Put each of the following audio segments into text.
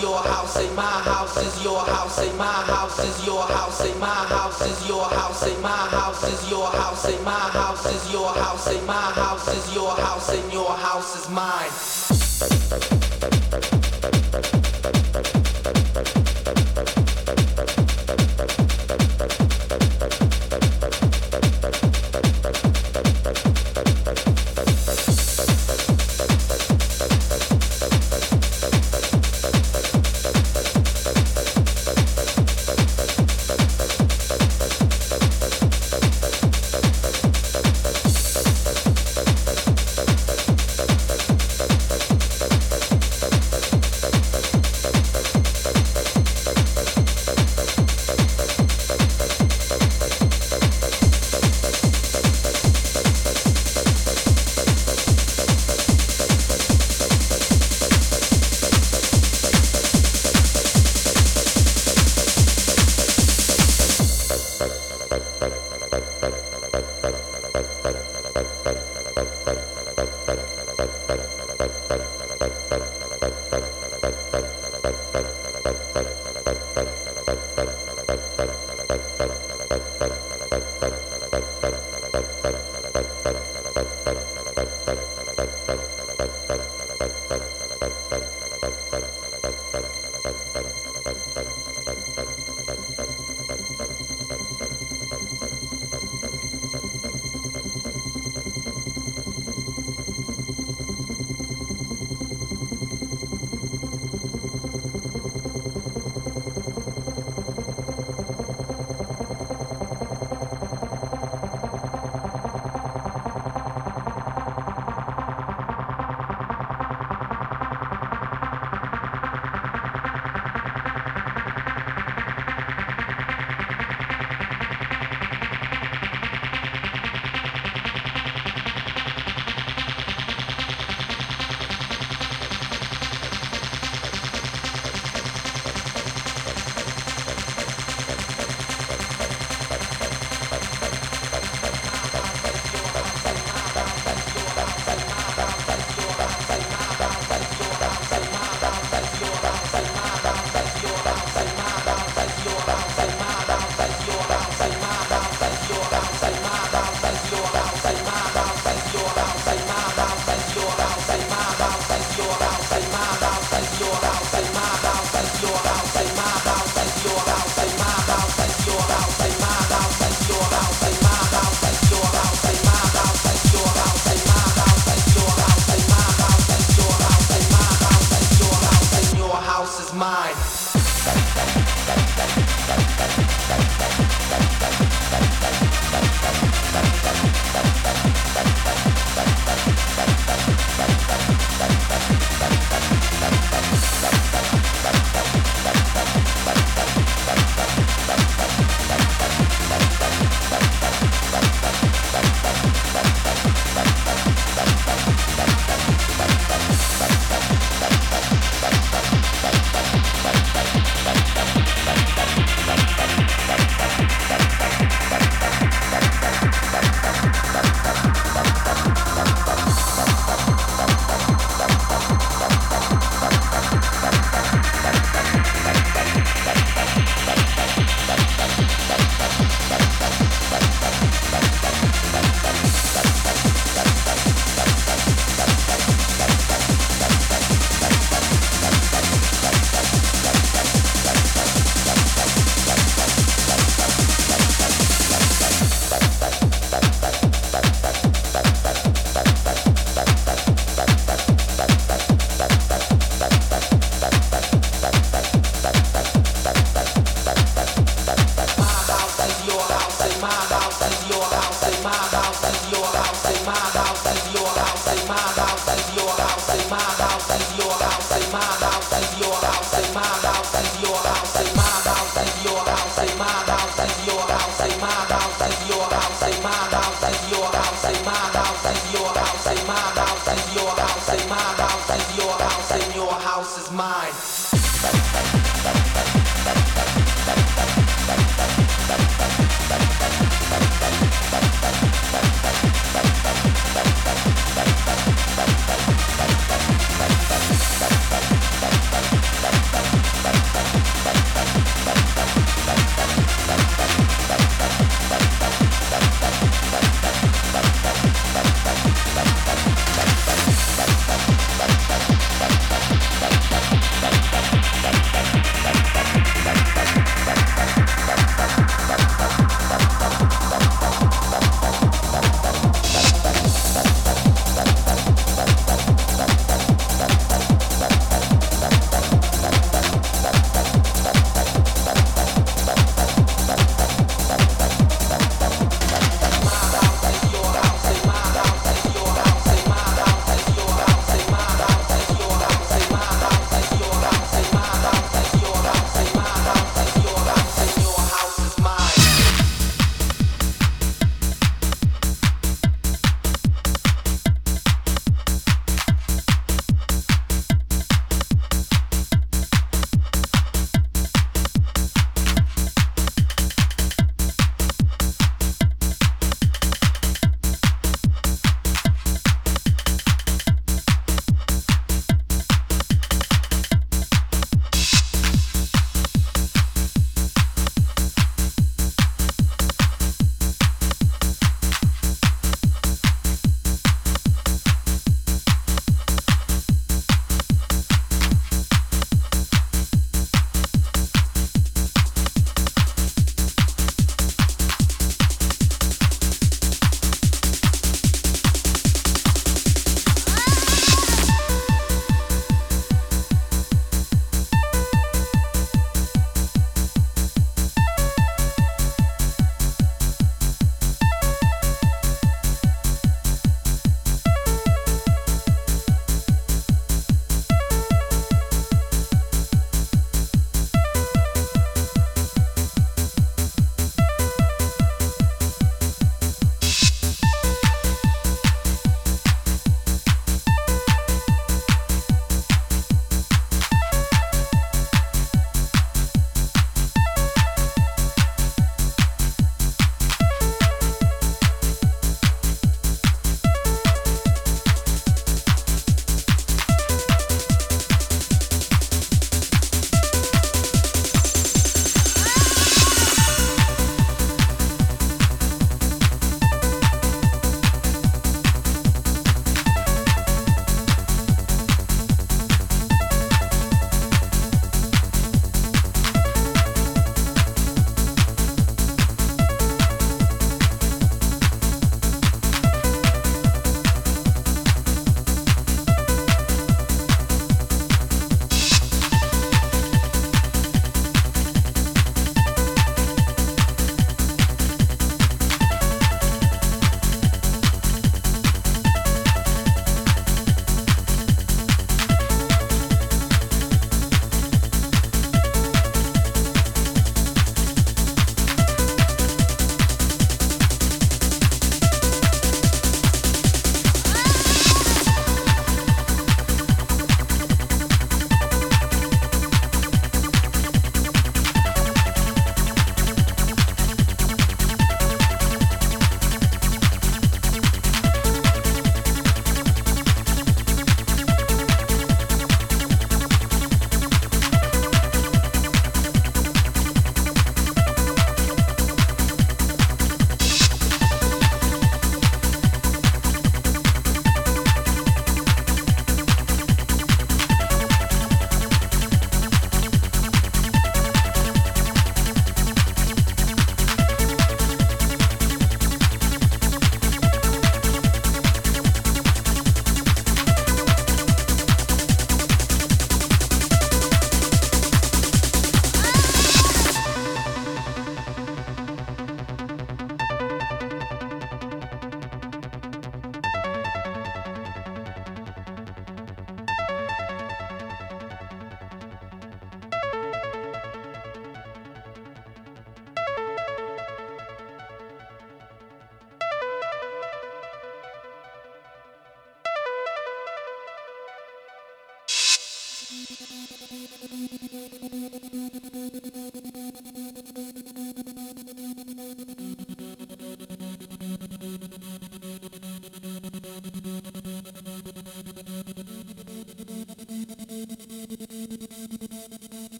Your house, say my house is your house, say my house is your house, say my house is your house, say my house is your house, say my house is your house, say my house is your house, and your house is mine.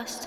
Lost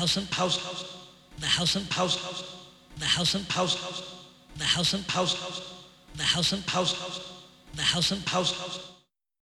house and house, House, the house em House House, the House and house, House, the house and house, House, the house em House House, the House and House house.